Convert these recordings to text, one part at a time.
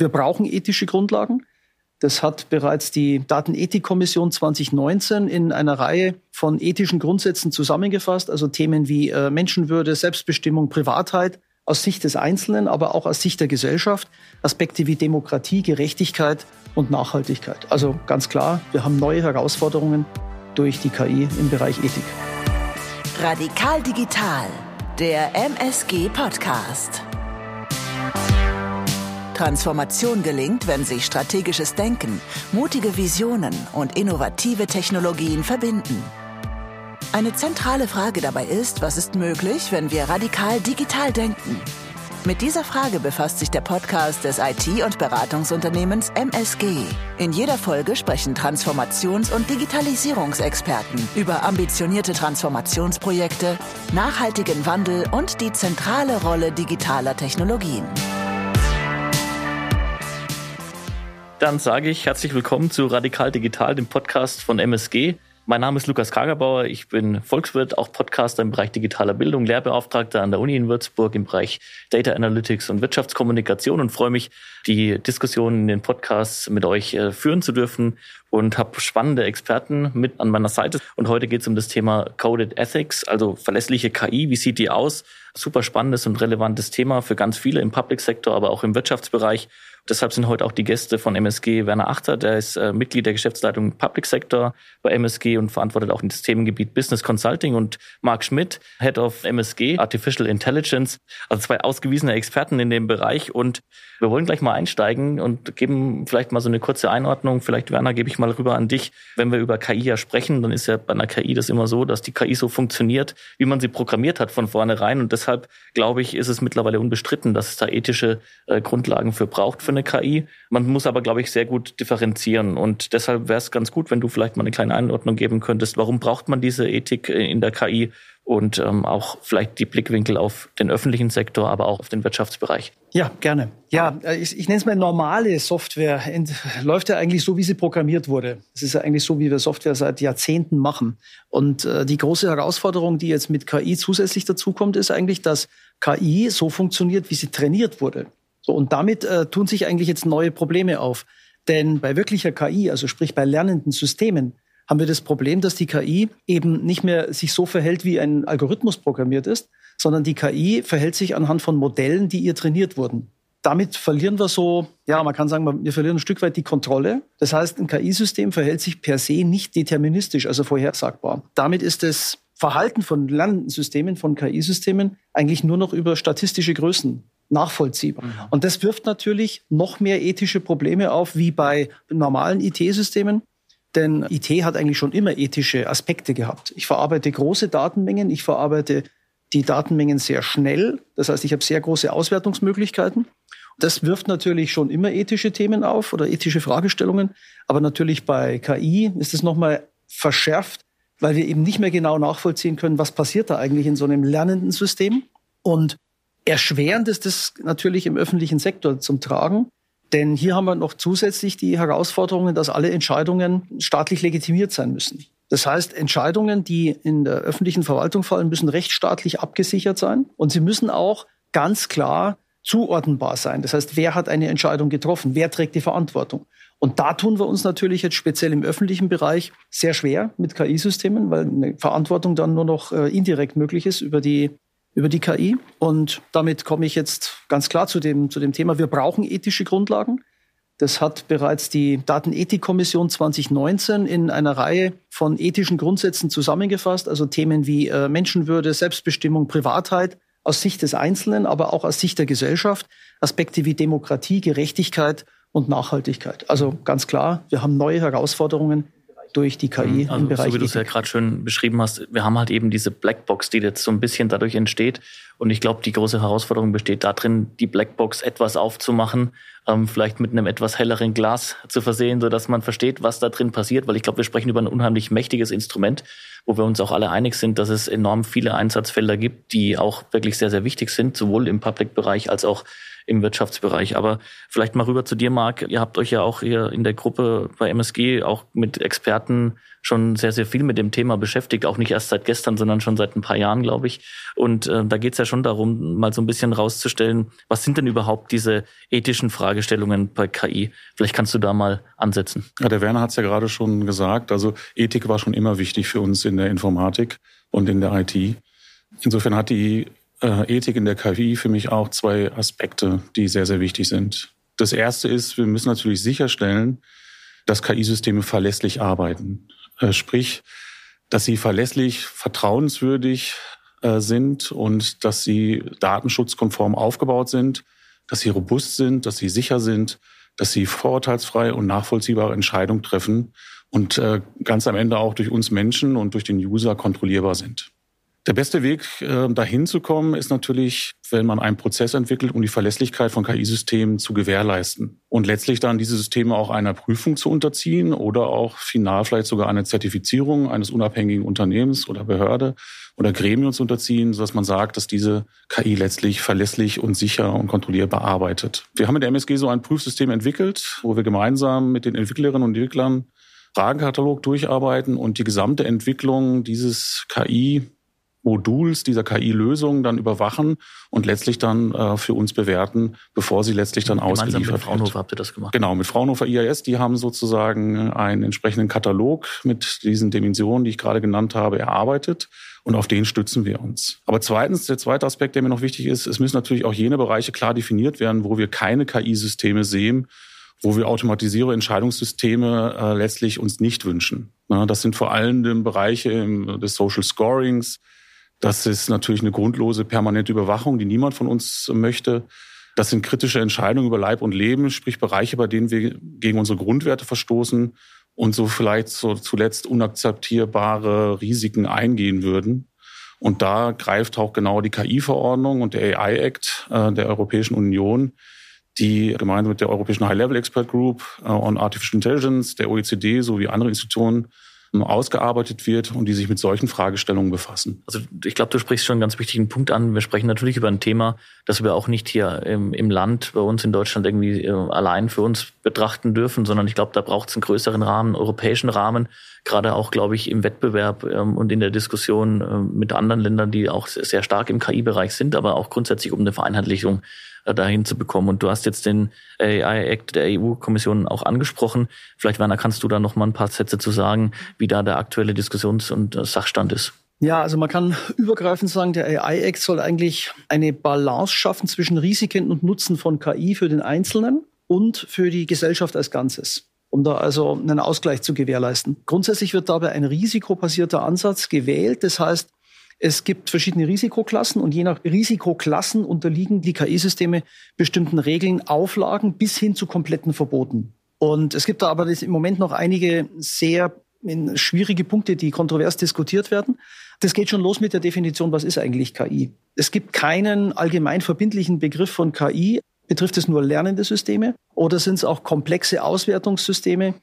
Wir brauchen ethische Grundlagen. Das hat bereits die Datenethikkommission 2019 in einer Reihe von ethischen Grundsätzen zusammengefasst, also Themen wie äh, Menschenwürde, Selbstbestimmung, Privatheit aus Sicht des Einzelnen, aber auch aus Sicht der Gesellschaft, Aspekte wie Demokratie, Gerechtigkeit und Nachhaltigkeit. Also ganz klar, wir haben neue Herausforderungen durch die KI im Bereich Ethik. Radikal Digital, der MSG Podcast. Transformation gelingt, wenn sich strategisches Denken, mutige Visionen und innovative Technologien verbinden. Eine zentrale Frage dabei ist, was ist möglich, wenn wir radikal digital denken? Mit dieser Frage befasst sich der Podcast des IT- und Beratungsunternehmens MSG. In jeder Folge sprechen Transformations- und Digitalisierungsexperten über ambitionierte Transformationsprojekte, nachhaltigen Wandel und die zentrale Rolle digitaler Technologien. Dann sage ich herzlich willkommen zu Radikal Digital, dem Podcast von MSG. Mein Name ist Lukas Kagerbauer. Ich bin Volkswirt, auch Podcaster im Bereich digitaler Bildung, Lehrbeauftragter an der Uni in Würzburg im Bereich Data Analytics und Wirtschaftskommunikation und freue mich, die Diskussionen in den Podcasts mit euch äh, führen zu dürfen und habe spannende Experten mit an meiner Seite. Und heute geht es um das Thema Coded Ethics, also verlässliche KI. Wie sieht die aus? Super spannendes und relevantes Thema für ganz viele im Public Sector, aber auch im Wirtschaftsbereich. Deshalb sind heute auch die Gäste von MSG Werner Achter, der ist äh, Mitglied der Geschäftsleitung Public Sector bei MSG und verantwortet auch das Themengebiet Business Consulting und Marc Schmidt, Head of MSG Artificial Intelligence, also zwei ausgewiesene Experten in dem Bereich und wir wollen gleich mal einsteigen und geben vielleicht mal so eine kurze Einordnung. Vielleicht Werner, gebe ich mal rüber an dich. Wenn wir über KI ja sprechen, dann ist ja bei einer KI das immer so, dass die KI so funktioniert, wie man sie programmiert hat von vornherein und deshalb glaube ich, ist es mittlerweile unbestritten, dass es da ethische äh, Grundlagen für braucht für eine KI. Man muss aber, glaube ich, sehr gut differenzieren. Und deshalb wäre es ganz gut, wenn du vielleicht mal eine kleine Einordnung geben könntest. Warum braucht man diese Ethik in der KI? Und ähm, auch vielleicht die Blickwinkel auf den öffentlichen Sektor, aber auch auf den Wirtschaftsbereich. Ja, gerne. Ja, äh, ich, ich nenne es mal normale Software. Läuft ja eigentlich so, wie sie programmiert wurde. Es ist ja eigentlich so, wie wir Software seit Jahrzehnten machen. Und äh, die große Herausforderung, die jetzt mit KI zusätzlich dazukommt, ist eigentlich, dass KI so funktioniert, wie sie trainiert wurde. So, und damit äh, tun sich eigentlich jetzt neue Probleme auf. Denn bei wirklicher KI, also sprich bei lernenden Systemen, haben wir das Problem, dass die KI eben nicht mehr sich so verhält, wie ein Algorithmus programmiert ist, sondern die KI verhält sich anhand von Modellen, die ihr trainiert wurden. Damit verlieren wir so, ja, man kann sagen, wir verlieren ein Stück weit die Kontrolle. Das heißt, ein KI-System verhält sich per se nicht deterministisch, also vorhersagbar. Damit ist das Verhalten von lernenden Systemen, von KI-Systemen eigentlich nur noch über statistische Größen nachvollziehbar. Mhm. Und das wirft natürlich noch mehr ethische Probleme auf, wie bei normalen IT-Systemen. Denn IT hat eigentlich schon immer ethische Aspekte gehabt. Ich verarbeite große Datenmengen, ich verarbeite die Datenmengen sehr schnell. Das heißt, ich habe sehr große Auswertungsmöglichkeiten. Das wirft natürlich schon immer ethische Themen auf oder ethische Fragestellungen. Aber natürlich bei KI ist es nochmal verschärft, weil wir eben nicht mehr genau nachvollziehen können, was passiert da eigentlich in so einem lernenden System. Und Erschwerend ist das natürlich im öffentlichen Sektor zum Tragen. Denn hier haben wir noch zusätzlich die Herausforderungen, dass alle Entscheidungen staatlich legitimiert sein müssen. Das heißt, Entscheidungen, die in der öffentlichen Verwaltung fallen, müssen rechtsstaatlich abgesichert sein. Und sie müssen auch ganz klar zuordnenbar sein. Das heißt, wer hat eine Entscheidung getroffen? Wer trägt die Verantwortung? Und da tun wir uns natürlich jetzt speziell im öffentlichen Bereich sehr schwer mit KI-Systemen, weil eine Verantwortung dann nur noch äh, indirekt möglich ist über die über die KI. Und damit komme ich jetzt ganz klar zu dem, zu dem Thema, wir brauchen ethische Grundlagen. Das hat bereits die Datenethikkommission 2019 in einer Reihe von ethischen Grundsätzen zusammengefasst, also Themen wie äh, Menschenwürde, Selbstbestimmung, Privatheit aus Sicht des Einzelnen, aber auch aus Sicht der Gesellschaft, Aspekte wie Demokratie, Gerechtigkeit und Nachhaltigkeit. Also ganz klar, wir haben neue Herausforderungen durch die KI also, im Bereich. So wie du es ja gerade schön beschrieben hast, wir haben halt eben diese Blackbox, die jetzt so ein bisschen dadurch entsteht. Und ich glaube, die große Herausforderung besteht darin, die Blackbox etwas aufzumachen, ähm, vielleicht mit einem etwas helleren Glas zu versehen, so dass man versteht, was da drin passiert. Weil ich glaube, wir sprechen über ein unheimlich mächtiges Instrument, wo wir uns auch alle einig sind, dass es enorm viele Einsatzfelder gibt, die auch wirklich sehr, sehr wichtig sind, sowohl im Public-Bereich als auch im Wirtschaftsbereich. Aber vielleicht mal rüber zu dir, Marc. Ihr habt euch ja auch hier in der Gruppe bei MSG auch mit Experten schon sehr, sehr viel mit dem Thema beschäftigt, auch nicht erst seit gestern, sondern schon seit ein paar Jahren, glaube ich. Und äh, da geht es ja schon darum, mal so ein bisschen rauszustellen, was sind denn überhaupt diese ethischen Fragestellungen bei KI? Vielleicht kannst du da mal ansetzen. Ja, der Werner hat es ja gerade schon gesagt. Also Ethik war schon immer wichtig für uns in der Informatik und in der IT. Insofern hat die äh, Ethik in der KI für mich auch zwei Aspekte, die sehr, sehr wichtig sind. Das erste ist, wir müssen natürlich sicherstellen, dass KI-Systeme verlässlich arbeiten. Äh, sprich, dass sie verlässlich, vertrauenswürdig äh, sind und dass sie datenschutzkonform aufgebaut sind, dass sie robust sind, dass sie sicher sind, dass sie vorurteilsfrei und nachvollziehbare Entscheidungen treffen und äh, ganz am Ende auch durch uns Menschen und durch den User kontrollierbar sind. Der beste Weg, äh, dahin zu kommen, ist natürlich, wenn man einen Prozess entwickelt, um die Verlässlichkeit von KI-Systemen zu gewährleisten und letztlich dann diese Systeme auch einer Prüfung zu unterziehen oder auch final vielleicht sogar eine Zertifizierung eines unabhängigen Unternehmens oder Behörde oder Gremiums unterziehen, sodass man sagt, dass diese KI letztlich verlässlich und sicher und kontrollierbar arbeitet. Wir haben in der MSG so ein Prüfsystem entwickelt, wo wir gemeinsam mit den Entwicklerinnen und Entwicklern Fragenkatalog durcharbeiten und die gesamte Entwicklung dieses KI Moduls dieser KI-Lösung dann überwachen und letztlich dann äh, für uns bewerten, bevor sie letztlich dann Gemeinsam ausgeliefert mit Fraunhofer wird. habt ihr das gemacht? Genau, mit Fraunhofer IAS, die haben sozusagen einen entsprechenden Katalog mit diesen Dimensionen, die ich gerade genannt habe, erarbeitet und auf den stützen wir uns. Aber zweitens, der zweite Aspekt, der mir noch wichtig ist, es müssen natürlich auch jene Bereiche klar definiert werden, wo wir keine KI-Systeme sehen, wo wir automatisierte Entscheidungssysteme äh, letztlich uns nicht wünschen. Na, das sind vor allem Bereiche im, des Social Scorings, das ist natürlich eine grundlose permanente Überwachung, die niemand von uns möchte. Das sind kritische Entscheidungen über Leib und Leben, sprich Bereiche, bei denen wir gegen unsere Grundwerte verstoßen und so vielleicht so zuletzt unakzeptierbare Risiken eingehen würden. Und da greift auch genau die KI-Verordnung und der AI-Act äh, der Europäischen Union, die gemeinsam mit der Europäischen High-Level Expert Group äh, on Artificial Intelligence, der OECD sowie andere Institutionen ausgearbeitet wird und die sich mit solchen Fragestellungen befassen. Also ich glaube, du sprichst schon einen ganz wichtigen Punkt an. Wir sprechen natürlich über ein Thema, das wir auch nicht hier im, im Land bei uns in Deutschland irgendwie äh, allein für uns betrachten dürfen, sondern ich glaube, da braucht es einen größeren Rahmen, einen europäischen Rahmen, gerade auch, glaube ich, im Wettbewerb ähm, und in der Diskussion äh, mit anderen Ländern, die auch sehr stark im KI-Bereich sind, aber auch grundsätzlich um eine Vereinheitlichung dahin zu bekommen. Und du hast jetzt den AI-Act der EU-Kommission auch angesprochen. Vielleicht, Werner, kannst du da noch mal ein paar Sätze zu sagen, wie da der aktuelle Diskussions- und äh, Sachstand ist? Ja, also man kann übergreifend sagen, der AI-Act soll eigentlich eine Balance schaffen zwischen Risiken und Nutzen von KI für den Einzelnen und für die Gesellschaft als Ganzes um da also einen Ausgleich zu gewährleisten. Grundsätzlich wird dabei ein risikobasierter Ansatz gewählt. Das heißt, es gibt verschiedene Risikoklassen und je nach Risikoklassen unterliegen die KI-Systeme bestimmten Regeln, Auflagen bis hin zu kompletten Verboten. Und es gibt da aber im Moment noch einige sehr schwierige Punkte, die kontrovers diskutiert werden. Das geht schon los mit der Definition, was ist eigentlich KI? Es gibt keinen allgemein verbindlichen Begriff von KI. Betrifft es nur lernende Systeme oder sind es auch komplexe Auswertungssysteme,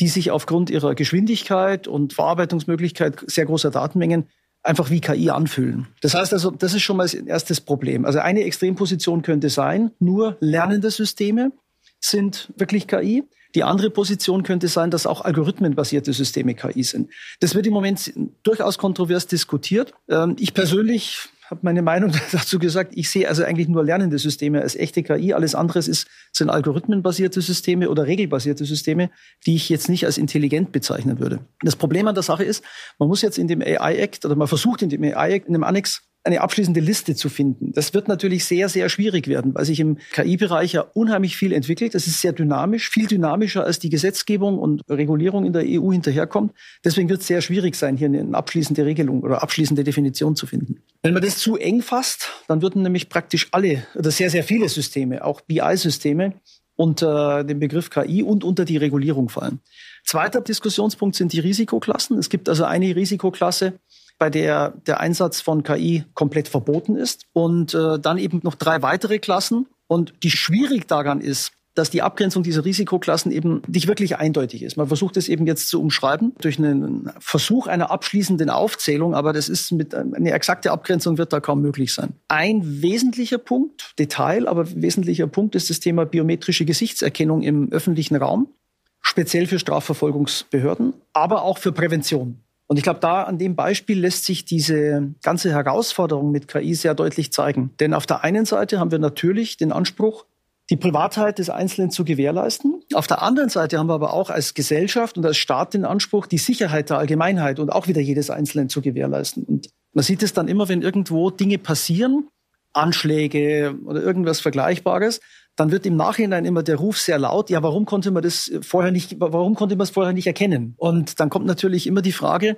die sich aufgrund ihrer Geschwindigkeit und Verarbeitungsmöglichkeit sehr großer Datenmengen einfach wie KI anfühlen. Das heißt also, das ist schon mal das erstes Problem. Also eine Extremposition könnte sein, nur lernende Systeme sind wirklich KI. Die andere Position könnte sein, dass auch algorithmenbasierte Systeme KI sind. Das wird im Moment durchaus kontrovers diskutiert. Ähm, ich persönlich habe meine Meinung dazu gesagt. Ich sehe also eigentlich nur lernende Systeme als echte KI. Alles andere ist, sind algorithmenbasierte Systeme oder regelbasierte Systeme, die ich jetzt nicht als intelligent bezeichnen würde. Das Problem an der Sache ist, man muss jetzt in dem AI Act oder man versucht in dem AI Act, in dem Annex eine abschließende Liste zu finden. Das wird natürlich sehr, sehr schwierig werden, weil sich im KI-Bereich ja unheimlich viel entwickelt. Das ist sehr dynamisch, viel dynamischer als die Gesetzgebung und Regulierung in der EU hinterherkommt. Deswegen wird es sehr schwierig sein, hier eine abschließende Regelung oder abschließende Definition zu finden. Wenn man das zu eng fasst, dann würden nämlich praktisch alle oder sehr, sehr viele Systeme, auch BI-Systeme, unter den Begriff KI und unter die Regulierung fallen. Zweiter Diskussionspunkt sind die Risikoklassen. Es gibt also eine Risikoklasse, bei der der Einsatz von KI komplett verboten ist. Und äh, dann eben noch drei weitere Klassen. Und die schwierig daran ist, dass die Abgrenzung dieser Risikoklassen eben nicht wirklich eindeutig ist. Man versucht es eben jetzt zu umschreiben durch einen Versuch einer abschließenden Aufzählung, aber das ist mit eine exakte Abgrenzung wird da kaum möglich sein. Ein wesentlicher Punkt, Detail, aber wesentlicher Punkt ist das Thema biometrische Gesichtserkennung im öffentlichen Raum, speziell für Strafverfolgungsbehörden, aber auch für Prävention. Und ich glaube, da an dem Beispiel lässt sich diese ganze Herausforderung mit KI sehr deutlich zeigen. Denn auf der einen Seite haben wir natürlich den Anspruch, die Privatheit des Einzelnen zu gewährleisten. Auf der anderen Seite haben wir aber auch als Gesellschaft und als Staat den Anspruch, die Sicherheit der Allgemeinheit und auch wieder jedes Einzelnen zu gewährleisten. Und man sieht es dann immer, wenn irgendwo Dinge passieren, Anschläge oder irgendwas Vergleichbares, dann wird im Nachhinein immer der Ruf sehr laut, ja, warum konnte man das vorher nicht, warum konnte man es vorher nicht erkennen? Und dann kommt natürlich immer die Frage,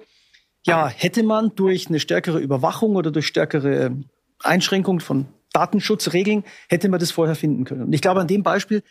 ja, hätte man durch eine stärkere Überwachung oder durch stärkere Einschränkung von Datenschutzregeln, hätte man das vorher finden können. Und ich glaube, an dem Beispiel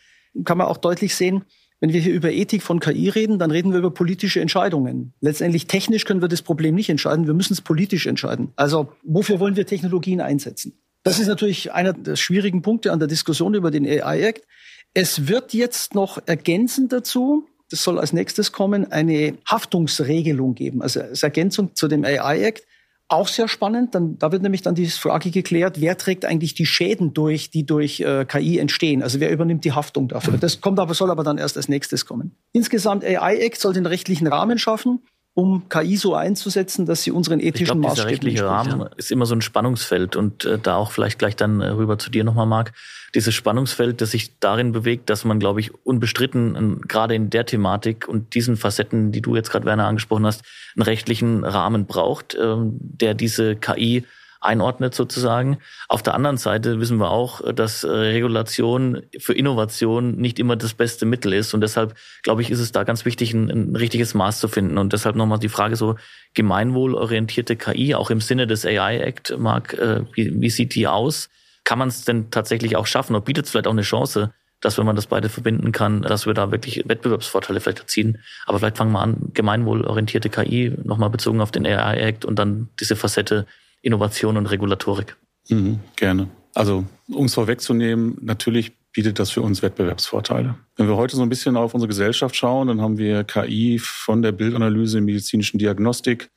kann man auch deutlich sehen, wenn wir hier über Ethik von KI reden, dann reden wir über politische Entscheidungen. Letztendlich technisch können wir das Problem nicht entscheiden, wir müssen es politisch entscheiden. Also wofür wollen wir Technologien einsetzen? Das ist natürlich einer der schwierigen Punkte an der Diskussion über den AI Act. Es wird jetzt noch ergänzend dazu, das soll als nächstes kommen, eine Haftungsregelung geben, also als Ergänzung zu dem AI Act. Auch sehr spannend. Dann, da wird nämlich dann die Frage geklärt, wer trägt eigentlich die Schäden durch, die durch äh, KI entstehen? Also wer übernimmt die Haftung dafür? Das kommt aber, soll aber dann erst als nächstes kommen. Insgesamt AI Act soll den rechtlichen Rahmen schaffen um KI so einzusetzen, dass sie unseren ethischen ich glaub, Maßstäben rechtliche Rahmen ist immer so ein Spannungsfeld und äh, da auch vielleicht gleich dann äh, rüber zu dir nochmal, Marc. Dieses Spannungsfeld, das sich darin bewegt, dass man, glaube ich, unbestritten gerade in der Thematik und diesen Facetten, die du jetzt gerade, Werner, angesprochen hast, einen rechtlichen Rahmen braucht, äh, der diese KI einordnet sozusagen. Auf der anderen Seite wissen wir auch, dass äh, Regulation für Innovation nicht immer das beste Mittel ist. Und deshalb, glaube ich, ist es da ganz wichtig, ein, ein richtiges Maß zu finden. Und deshalb nochmal die Frage so, gemeinwohlorientierte KI, auch im Sinne des AI Act, Marc, äh, wie, wie sieht die aus? Kann man es denn tatsächlich auch schaffen? Oder bietet es vielleicht auch eine Chance, dass wenn man das beide verbinden kann, dass wir da wirklich Wettbewerbsvorteile vielleicht erzielen. Aber vielleicht fangen wir an, gemeinwohlorientierte KI, nochmal bezogen auf den AI Act und dann diese Facette Innovation und Regulatorik. Mhm, gerne. Also, um es vorwegzunehmen, natürlich bietet das für uns Wettbewerbsvorteile. Wenn wir heute so ein bisschen auf unsere Gesellschaft schauen, dann haben wir KI von der Bildanalyse in medizinischen Diagnostik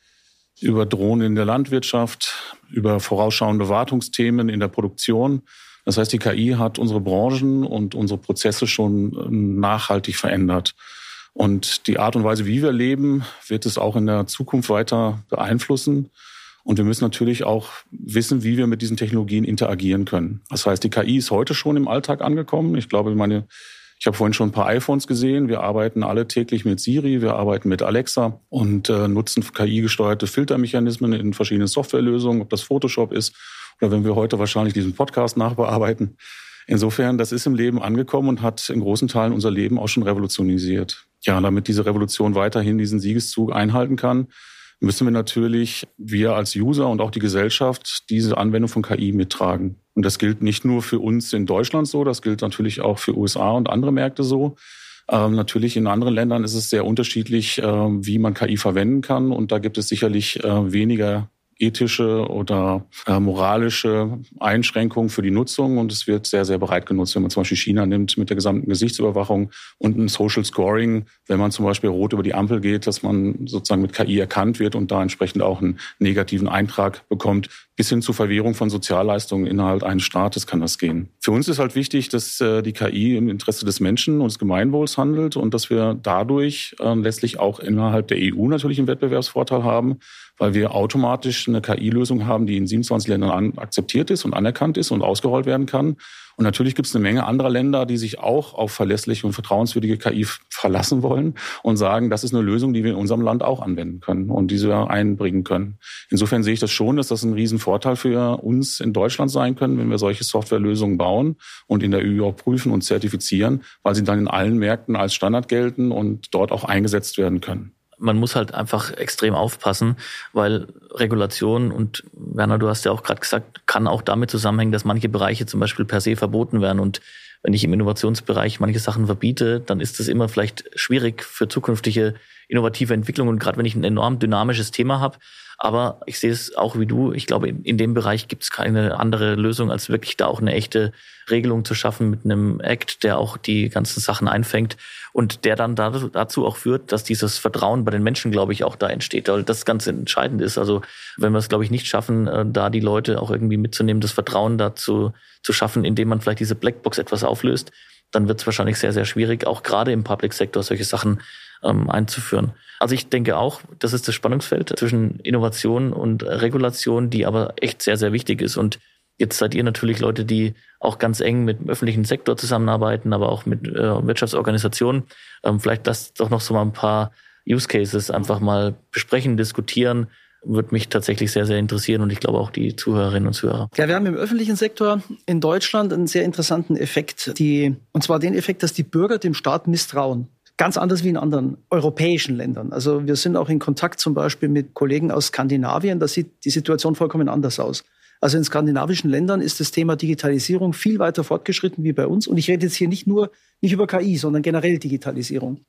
über Drohnen in der Landwirtschaft, über vorausschauende Wartungsthemen in der Produktion. Das heißt, die KI hat unsere Branchen und unsere Prozesse schon nachhaltig verändert. Und die Art und Weise, wie wir leben, wird es auch in der Zukunft weiter beeinflussen. Und wir müssen natürlich auch wissen, wie wir mit diesen Technologien interagieren können. Das heißt, die KI ist heute schon im Alltag angekommen. Ich glaube, meine, ich habe vorhin schon ein paar iPhones gesehen. Wir arbeiten alle täglich mit Siri, wir arbeiten mit Alexa und äh, nutzen KI-gesteuerte Filtermechanismen in verschiedenen Softwarelösungen, ob das Photoshop ist oder wenn wir heute wahrscheinlich diesen Podcast nachbearbeiten. Insofern, das ist im Leben angekommen und hat in großen Teilen unser Leben auch schon revolutionisiert. Ja, damit diese Revolution weiterhin diesen Siegeszug einhalten kann, müssen wir natürlich, wir als User und auch die Gesellschaft, diese Anwendung von KI mittragen. Und das gilt nicht nur für uns in Deutschland so, das gilt natürlich auch für USA und andere Märkte so. Ähm, natürlich in anderen Ländern ist es sehr unterschiedlich, äh, wie man KI verwenden kann. Und da gibt es sicherlich äh, weniger ethische oder äh, moralische Einschränkungen für die Nutzung. Und es wird sehr, sehr breit genutzt, wenn man zum Beispiel China nimmt mit der gesamten Gesichtsüberwachung und ein Social Scoring, wenn man zum Beispiel rot über die Ampel geht, dass man sozusagen mit KI erkannt wird und da entsprechend auch einen negativen Eintrag bekommt, bis hin zur Verwehrung von Sozialleistungen innerhalb eines Staates kann das gehen. Für uns ist halt wichtig, dass äh, die KI im Interesse des Menschen und des Gemeinwohls handelt und dass wir dadurch äh, letztlich auch innerhalb der EU natürlich einen Wettbewerbsvorteil haben, weil wir automatisch eine KI-Lösung haben, die in 27 Ländern akzeptiert ist und anerkannt ist und ausgerollt werden kann. Und natürlich gibt es eine Menge anderer Länder, die sich auch auf verlässliche und vertrauenswürdige KI verlassen wollen und sagen, das ist eine Lösung, die wir in unserem Land auch anwenden können und diese einbringen können. Insofern sehe ich das schon, dass das ein Riesenvorteil für uns in Deutschland sein können, wenn wir solche Softwarelösungen bauen und in der EU auch prüfen und zertifizieren, weil sie dann in allen Märkten als Standard gelten und dort auch eingesetzt werden können man muss halt einfach extrem aufpassen, weil Regulation und Werner, du hast ja auch gerade gesagt, kann auch damit zusammenhängen, dass manche Bereiche zum Beispiel per se verboten werden. Und wenn ich im Innovationsbereich manche Sachen verbiete, dann ist es immer vielleicht schwierig für zukünftige innovative Entwicklung und gerade wenn ich ein enorm dynamisches Thema habe, aber ich sehe es auch wie du. Ich glaube, in, in dem Bereich gibt es keine andere Lösung, als wirklich da auch eine echte Regelung zu schaffen mit einem Act, der auch die ganzen Sachen einfängt und der dann dazu auch führt, dass dieses Vertrauen bei den Menschen, glaube ich, auch da entsteht, weil das ganz entscheidend ist. Also wenn wir es, glaube ich, nicht schaffen, äh, da die Leute auch irgendwie mitzunehmen, das Vertrauen dazu zu schaffen, indem man vielleicht diese Blackbox etwas auflöst, dann wird es wahrscheinlich sehr, sehr schwierig, auch gerade im Public Sector solche Sachen ähm, einzuführen. Also ich denke auch, das ist das Spannungsfeld zwischen Innovation und Regulation, die aber echt sehr, sehr wichtig ist. Und jetzt seid ihr natürlich Leute, die auch ganz eng mit dem öffentlichen Sektor zusammenarbeiten, aber auch mit äh, Wirtschaftsorganisationen. Ähm, vielleicht lasst doch noch so mal ein paar Use Cases einfach mal besprechen, diskutieren würde mich tatsächlich sehr, sehr interessieren und ich glaube auch die Zuhörerinnen und Zuhörer. Ja, wir haben im öffentlichen Sektor in Deutschland einen sehr interessanten Effekt, die, und zwar den Effekt, dass die Bürger dem Staat misstrauen. Ganz anders wie in anderen europäischen Ländern. Also wir sind auch in Kontakt zum Beispiel mit Kollegen aus Skandinavien. Da sieht die Situation vollkommen anders aus. Also in skandinavischen Ländern ist das Thema Digitalisierung viel weiter fortgeschritten wie bei uns. Und ich rede jetzt hier nicht nur nicht über KI, sondern generell Digitalisierung.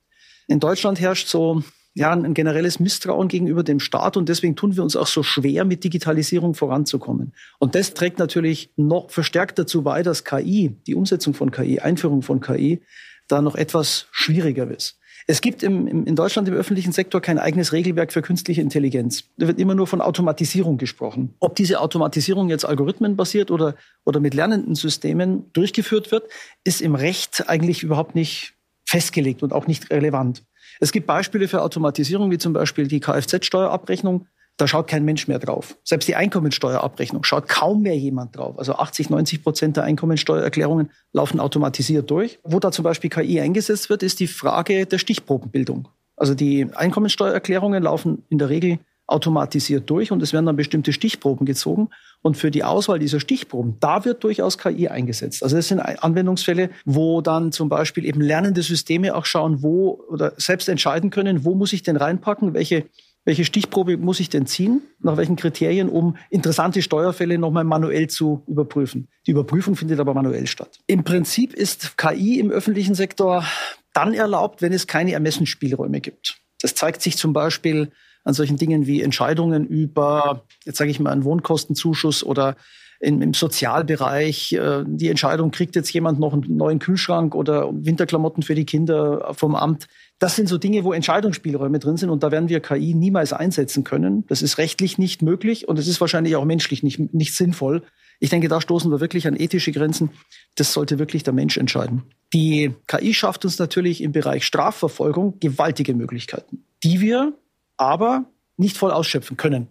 In Deutschland herrscht so ja, ein generelles Misstrauen gegenüber dem Staat und deswegen tun wir uns auch so schwer, mit Digitalisierung voranzukommen. Und das trägt natürlich noch verstärkt dazu bei, dass KI, die Umsetzung von KI, Einführung von KI, da noch etwas schwieriger ist. Es gibt im, im, in Deutschland im öffentlichen Sektor kein eigenes Regelwerk für künstliche Intelligenz. Da wird immer nur von Automatisierung gesprochen. Ob diese Automatisierung jetzt algorithmenbasiert oder, oder mit lernenden Systemen durchgeführt wird, ist im Recht eigentlich überhaupt nicht festgelegt und auch nicht relevant. Es gibt Beispiele für Automatisierung, wie zum Beispiel die Kfz-Steuerabrechnung. Da schaut kein Mensch mehr drauf. Selbst die Einkommensteuerabrechnung schaut kaum mehr jemand drauf. Also 80, 90 Prozent der Einkommensteuererklärungen laufen automatisiert durch. Wo da zum Beispiel KI eingesetzt wird, ist die Frage der Stichprobenbildung. Also die Einkommensteuererklärungen laufen in der Regel automatisiert durch und es werden dann bestimmte Stichproben gezogen. Und für die Auswahl dieser Stichproben, da wird durchaus KI eingesetzt. Also das sind Anwendungsfälle, wo dann zum Beispiel eben lernende Systeme auch schauen, wo oder selbst entscheiden können, wo muss ich denn reinpacken, welche welche Stichprobe muss ich denn ziehen? Nach welchen Kriterien, um interessante Steuerfälle nochmal manuell zu überprüfen? Die Überprüfung findet aber manuell statt. Im Prinzip ist KI im öffentlichen Sektor dann erlaubt, wenn es keine Ermessensspielräume gibt. Das zeigt sich zum Beispiel an solchen Dingen wie Entscheidungen über, jetzt sage ich mal, einen Wohnkostenzuschuss oder in, im Sozialbereich. Äh, die Entscheidung, kriegt jetzt jemand noch einen neuen Kühlschrank oder Winterklamotten für die Kinder vom Amt. Das sind so Dinge, wo Entscheidungsspielräume drin sind und da werden wir KI niemals einsetzen können. Das ist rechtlich nicht möglich und es ist wahrscheinlich auch menschlich nicht, nicht sinnvoll. Ich denke, da stoßen wir wirklich an ethische Grenzen. Das sollte wirklich der Mensch entscheiden. Die KI schafft uns natürlich im Bereich Strafverfolgung gewaltige Möglichkeiten, die wir aber nicht voll ausschöpfen können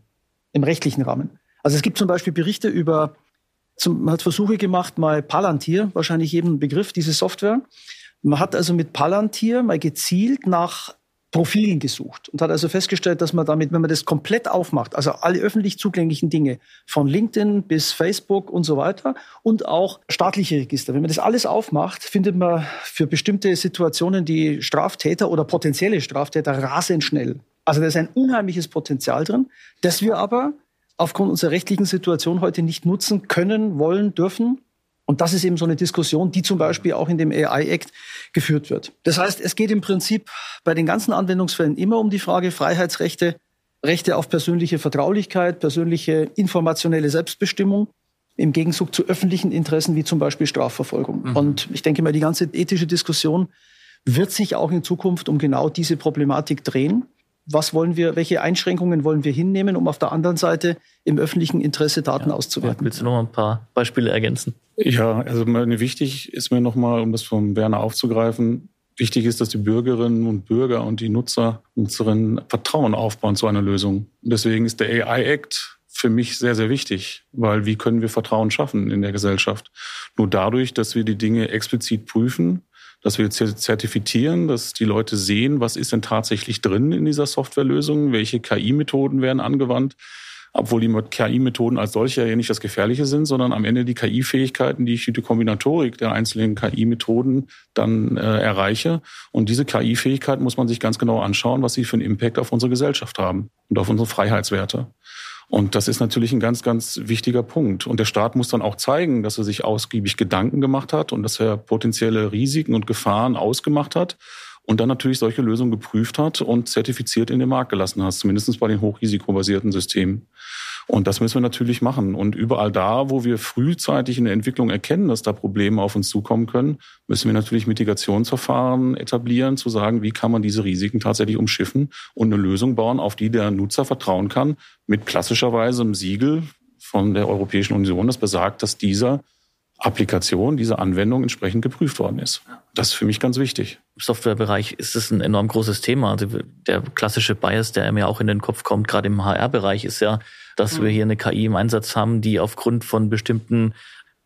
im rechtlichen Rahmen. Also es gibt zum Beispiel Berichte über, zum, man hat Versuche gemacht, mal Palantir, wahrscheinlich jedem Begriff, diese Software. Man hat also mit Palantir mal gezielt nach Profilen gesucht und hat also festgestellt, dass man damit, wenn man das komplett aufmacht, also alle öffentlich zugänglichen Dinge, von LinkedIn bis Facebook und so weiter und auch staatliche Register, wenn man das alles aufmacht, findet man für bestimmte Situationen die Straftäter oder potenzielle Straftäter rasend schnell. Also da ist ein unheimliches Potenzial drin, das wir aber aufgrund unserer rechtlichen Situation heute nicht nutzen können, wollen, dürfen. Und das ist eben so eine Diskussion, die zum Beispiel auch in dem AI-Act geführt wird. Das heißt, es geht im Prinzip bei den ganzen Anwendungsfällen immer um die Frage Freiheitsrechte, Rechte auf persönliche Vertraulichkeit, persönliche informationelle Selbstbestimmung im Gegenzug zu öffentlichen Interessen wie zum Beispiel Strafverfolgung. Mhm. Und ich denke mal, die ganze ethische Diskussion wird sich auch in Zukunft um genau diese Problematik drehen was wollen wir, welche Einschränkungen wollen wir hinnehmen, um auf der anderen Seite im öffentlichen Interesse Daten ja. auszuwerten. Willst du noch mal ein paar Beispiele ergänzen? Ja, also wichtig ist mir nochmal, um das vom Werner aufzugreifen, wichtig ist, dass die Bürgerinnen und Bürger und die Nutzer, Nutzerinnen Vertrauen aufbauen zu einer Lösung. Und deswegen ist der AI-Act für mich sehr, sehr wichtig, weil wie können wir Vertrauen schaffen in der Gesellschaft? Nur dadurch, dass wir die Dinge explizit prüfen, dass wir zertifizieren, dass die Leute sehen, was ist denn tatsächlich drin in dieser Softwarelösung, welche KI-Methoden werden angewandt, obwohl die KI-Methoden als solche ja nicht das Gefährliche sind, sondern am Ende die KI-Fähigkeiten, die ich durch die Kombinatorik der einzelnen KI-Methoden dann äh, erreiche. Und diese KI-Fähigkeiten muss man sich ganz genau anschauen, was sie für einen Impact auf unsere Gesellschaft haben und auf unsere Freiheitswerte. Und das ist natürlich ein ganz, ganz wichtiger Punkt. Und der Staat muss dann auch zeigen, dass er sich ausgiebig Gedanken gemacht hat und dass er potenzielle Risiken und Gefahren ausgemacht hat und dann natürlich solche Lösungen geprüft hat und zertifiziert in den Markt gelassen hat, zumindest bei den hochrisikobasierten Systemen. Und das müssen wir natürlich machen. Und überall da, wo wir frühzeitig in der Entwicklung erkennen, dass da Probleme auf uns zukommen können, müssen wir natürlich Mitigationsverfahren etablieren, zu sagen, wie kann man diese Risiken tatsächlich umschiffen und eine Lösung bauen, auf die der Nutzer vertrauen kann, mit klassischerweise einem Siegel von der Europäischen Union, das besagt, dass dieser Applikation, diese Anwendung entsprechend geprüft worden ist. Das ist für mich ganz wichtig. Im Softwarebereich ist es ein enorm großes Thema. Also der klassische Bias, der mir auch in den Kopf kommt, gerade im HR-Bereich, ist ja, dass mhm. wir hier eine KI im Einsatz haben, die aufgrund von bestimmten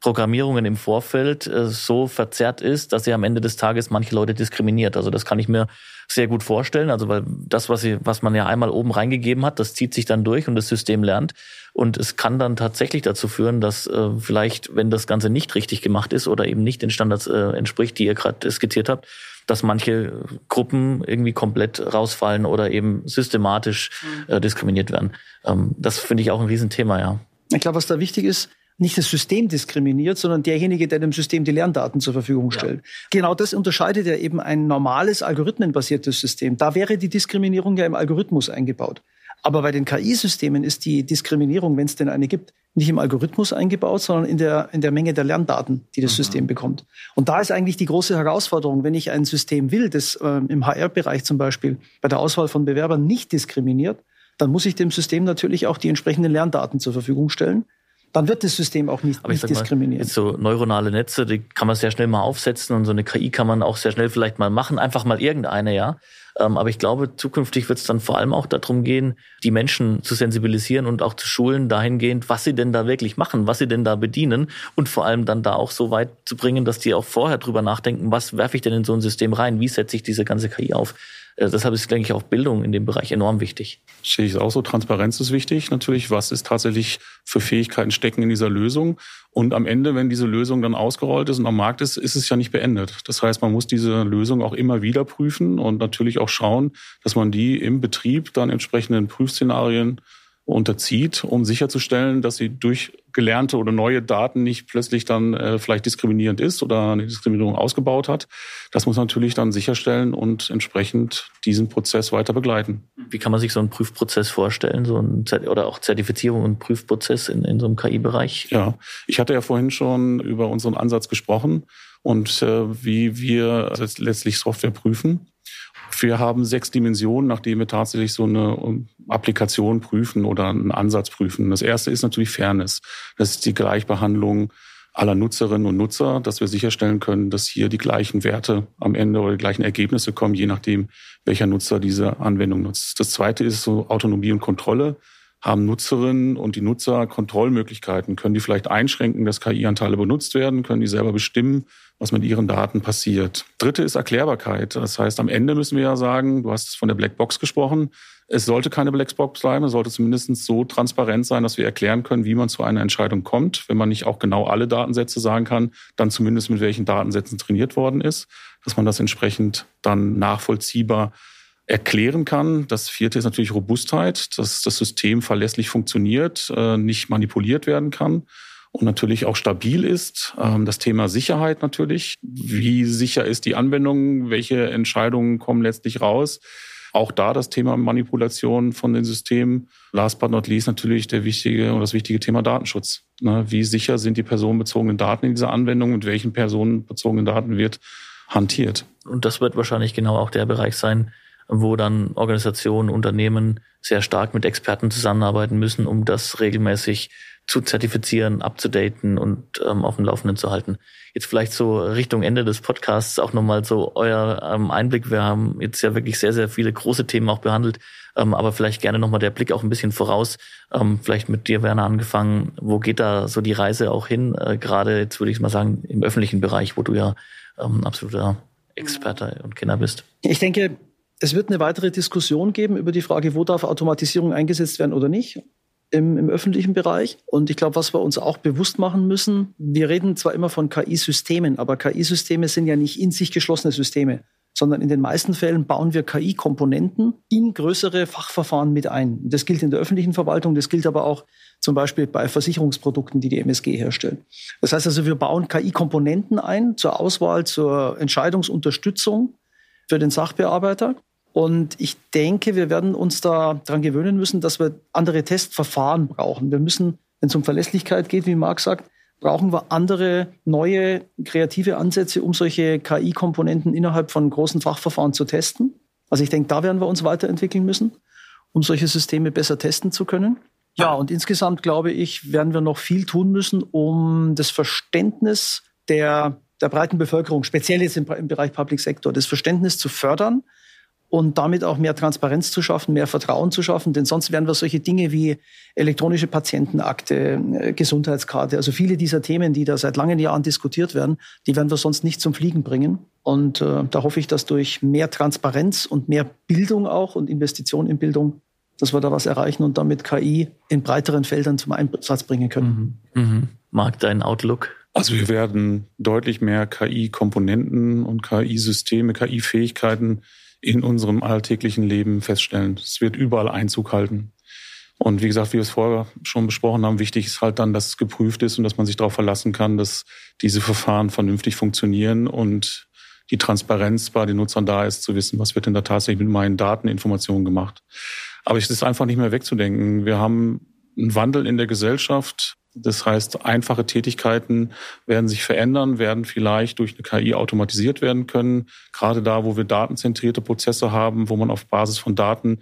Programmierungen im Vorfeld äh, so verzerrt ist, dass sie am Ende des Tages manche Leute diskriminiert. Also das kann ich mir sehr gut vorstellen. Also weil das, was, sie, was man ja einmal oben reingegeben hat, das zieht sich dann durch und das System lernt. Und es kann dann tatsächlich dazu führen, dass äh, vielleicht, wenn das Ganze nicht richtig gemacht ist oder eben nicht den Standards äh, entspricht, die ihr gerade skizziert habt, dass manche Gruppen irgendwie komplett rausfallen oder eben systematisch mhm. äh, diskriminiert werden. Ähm, das finde ich auch ein Riesenthema, ja. Ich glaube, was da wichtig ist, nicht das System diskriminiert, sondern derjenige, der dem System die Lerndaten zur Verfügung stellt. Ja. Genau das unterscheidet ja eben ein normales algorithmenbasiertes System. Da wäre die Diskriminierung ja im Algorithmus eingebaut. Aber bei den KI-Systemen ist die Diskriminierung, wenn es denn eine gibt, nicht im Algorithmus eingebaut, sondern in der, in der Menge der Lerndaten, die das mhm. System bekommt. Und da ist eigentlich die große Herausforderung, wenn ich ein System will, das äh, im HR-Bereich zum Beispiel bei der Auswahl von Bewerbern nicht diskriminiert, dann muss ich dem System natürlich auch die entsprechenden Lerndaten zur Verfügung stellen dann wird das System auch nicht, nicht diskriminieren. Mal, so neuronale Netze, die kann man sehr schnell mal aufsetzen und so eine KI kann man auch sehr schnell vielleicht mal machen, einfach mal irgendeine, ja. Ähm, aber ich glaube, zukünftig wird es dann vor allem auch darum gehen, die Menschen zu sensibilisieren und auch zu schulen dahingehend, was sie denn da wirklich machen, was sie denn da bedienen und vor allem dann da auch so weit zu bringen, dass die auch vorher drüber nachdenken, was werfe ich denn in so ein System rein, wie setze ich diese ganze KI auf. Äh, deshalb ist, denke ich, auch Bildung in dem Bereich enorm wichtig. Sehe ich auch so. Transparenz ist wichtig. Natürlich, was ist tatsächlich für Fähigkeiten stecken in dieser Lösung? Und am Ende, wenn diese Lösung dann ausgerollt ist und am Markt ist, ist es ja nicht beendet. Das heißt, man muss diese Lösung auch immer wieder prüfen und natürlich auch schauen, dass man die im Betrieb dann entsprechenden Prüfszenarien unterzieht, um sicherzustellen, dass sie durch gelernte oder neue Daten nicht plötzlich dann äh, vielleicht diskriminierend ist oder eine Diskriminierung ausgebaut hat. Das muss man natürlich dann sicherstellen und entsprechend diesen Prozess weiter begleiten. Wie kann man sich so einen Prüfprozess vorstellen, so ein oder auch Zertifizierung und Prüfprozess in, in so einem KI-Bereich? Ja, ich hatte ja vorhin schon über unseren Ansatz gesprochen und äh, wie wir letztlich Software prüfen. Wir haben sechs Dimensionen, nachdem wir tatsächlich so eine ähm, Applikation prüfen oder einen Ansatz prüfen. Das erste ist natürlich Fairness. Das ist die Gleichbehandlung aller Nutzerinnen und Nutzer, dass wir sicherstellen können, dass hier die gleichen Werte am Ende oder die gleichen Ergebnisse kommen, je nachdem, welcher Nutzer diese Anwendung nutzt. Das zweite ist so Autonomie und Kontrolle haben Nutzerinnen und die Nutzer Kontrollmöglichkeiten? Können die vielleicht einschränken, dass KI-Anteile benutzt werden? Können die selber bestimmen, was mit ihren Daten passiert? Dritte ist Erklärbarkeit. Das heißt, am Ende müssen wir ja sagen, du hast von der Blackbox gesprochen, es sollte keine Blackbox bleiben, es sollte zumindest so transparent sein, dass wir erklären können, wie man zu einer Entscheidung kommt. Wenn man nicht auch genau alle Datensätze sagen kann, dann zumindest mit welchen Datensätzen trainiert worden ist, dass man das entsprechend dann nachvollziehbar erklären kann. Das vierte ist natürlich Robustheit, dass das System verlässlich funktioniert, äh, nicht manipuliert werden kann und natürlich auch stabil ist. Ähm, das Thema Sicherheit natürlich. Wie sicher ist die Anwendung? Welche Entscheidungen kommen letztlich raus? Auch da das Thema Manipulation von den Systemen. Last but not least natürlich der wichtige und das wichtige Thema Datenschutz. Ne, wie sicher sind die personenbezogenen Daten in dieser Anwendung? Mit welchen personenbezogenen Daten wird hantiert? Und das wird wahrscheinlich genau auch der Bereich sein, wo dann Organisationen, Unternehmen sehr stark mit Experten zusammenarbeiten müssen, um das regelmäßig zu zertifizieren, abzudaten und ähm, auf dem Laufenden zu halten. Jetzt vielleicht so Richtung Ende des Podcasts auch nochmal so euer ähm, Einblick. Wir haben jetzt ja wirklich sehr, sehr viele große Themen auch behandelt, ähm, aber vielleicht gerne nochmal der Blick auch ein bisschen voraus. Ähm, vielleicht mit dir, Werner, angefangen. Wo geht da so die Reise auch hin? Äh, Gerade jetzt würde ich mal sagen, im öffentlichen Bereich, wo du ja ähm, absoluter Experte und Kenner bist. Ich denke, es wird eine weitere Diskussion geben über die Frage, wo darf Automatisierung eingesetzt werden oder nicht im, im öffentlichen Bereich. Und ich glaube, was wir uns auch bewusst machen müssen, wir reden zwar immer von KI-Systemen, aber KI-Systeme sind ja nicht in sich geschlossene Systeme, sondern in den meisten Fällen bauen wir KI-Komponenten in größere Fachverfahren mit ein. Das gilt in der öffentlichen Verwaltung, das gilt aber auch zum Beispiel bei Versicherungsprodukten, die die MSG herstellt. Das heißt also, wir bauen KI-Komponenten ein zur Auswahl, zur Entscheidungsunterstützung für den Sachbearbeiter. Und ich denke, wir werden uns da daran gewöhnen müssen, dass wir andere Testverfahren brauchen. Wir müssen, wenn es um Verlässlichkeit geht, wie Marc sagt, brauchen wir andere, neue, kreative Ansätze, um solche KI-Komponenten innerhalb von großen Fachverfahren zu testen. Also ich denke, da werden wir uns weiterentwickeln müssen, um solche Systeme besser testen zu können. Ja, und insgesamt glaube ich, werden wir noch viel tun müssen, um das Verständnis der, der breiten Bevölkerung, speziell jetzt im, im Bereich Public Sector, das Verständnis zu fördern und damit auch mehr Transparenz zu schaffen, mehr Vertrauen zu schaffen. Denn sonst werden wir solche Dinge wie elektronische Patientenakte, äh, Gesundheitskarte, also viele dieser Themen, die da seit langen Jahren diskutiert werden, die werden wir sonst nicht zum Fliegen bringen. Und äh, da hoffe ich, dass durch mehr Transparenz und mehr Bildung auch und Investition in Bildung dass wir da was erreichen und damit KI in breiteren Feldern zum Einsatz bringen können. Mhm. Mhm. Mag dein Outlook? Also wir werden deutlich mehr KI-Komponenten und KI-Systeme, KI-Fähigkeiten in unserem alltäglichen Leben feststellen. Es wird überall Einzug halten. Und wie gesagt, wie wir es vorher schon besprochen haben, wichtig ist halt dann, dass es geprüft ist und dass man sich darauf verlassen kann, dass diese Verfahren vernünftig funktionieren und die Transparenz bei den Nutzern da ist, zu wissen, was wird denn da tatsächlich mit meinen Dateninformationen gemacht. Aber es ist einfach nicht mehr wegzudenken. Wir haben einen Wandel in der Gesellschaft. Das heißt, einfache Tätigkeiten werden sich verändern, werden vielleicht durch eine KI automatisiert werden können. Gerade da, wo wir datenzentrierte Prozesse haben, wo man auf Basis von Daten,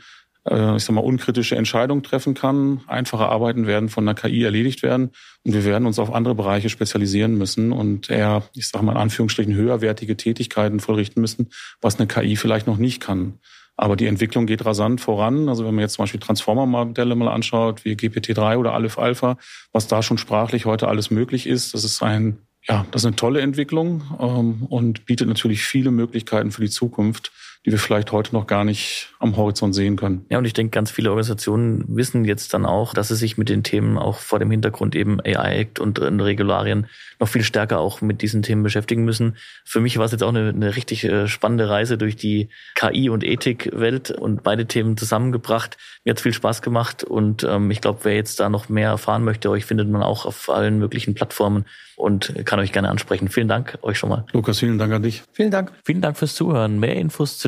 äh, ich sag mal, unkritische Entscheidungen treffen kann. Einfache Arbeiten werden von einer KI erledigt werden. Und wir werden uns auf andere Bereiche spezialisieren müssen und eher, ich sage mal in Anführungsstrichen, höherwertige Tätigkeiten vollrichten müssen, was eine KI vielleicht noch nicht kann. Aber die Entwicklung geht rasant voran. Also wenn man jetzt zum Beispiel Transformer-Modelle mal anschaut, wie GPT-3 oder Aleph Alpha, was da schon sprachlich heute alles möglich ist, das ist ein ja, das ist eine tolle Entwicklung ähm, und bietet natürlich viele Möglichkeiten für die Zukunft die wir vielleicht heute noch gar nicht am Horizont sehen können. Ja, und ich denke, ganz viele Organisationen wissen jetzt dann auch, dass sie sich mit den Themen auch vor dem Hintergrund eben AI-Act und Regularien noch viel stärker auch mit diesen Themen beschäftigen müssen. Für mich war es jetzt auch eine, eine richtig äh, spannende Reise durch die KI- und Ethikwelt und beide Themen zusammengebracht. Mir hat viel Spaß gemacht und ähm, ich glaube, wer jetzt da noch mehr erfahren möchte, euch findet man auch auf allen möglichen Plattformen und kann euch gerne ansprechen. Vielen Dank euch schon mal. Lukas, vielen Dank an dich. Vielen Dank. Vielen Dank fürs Zuhören. Mehr Infos zu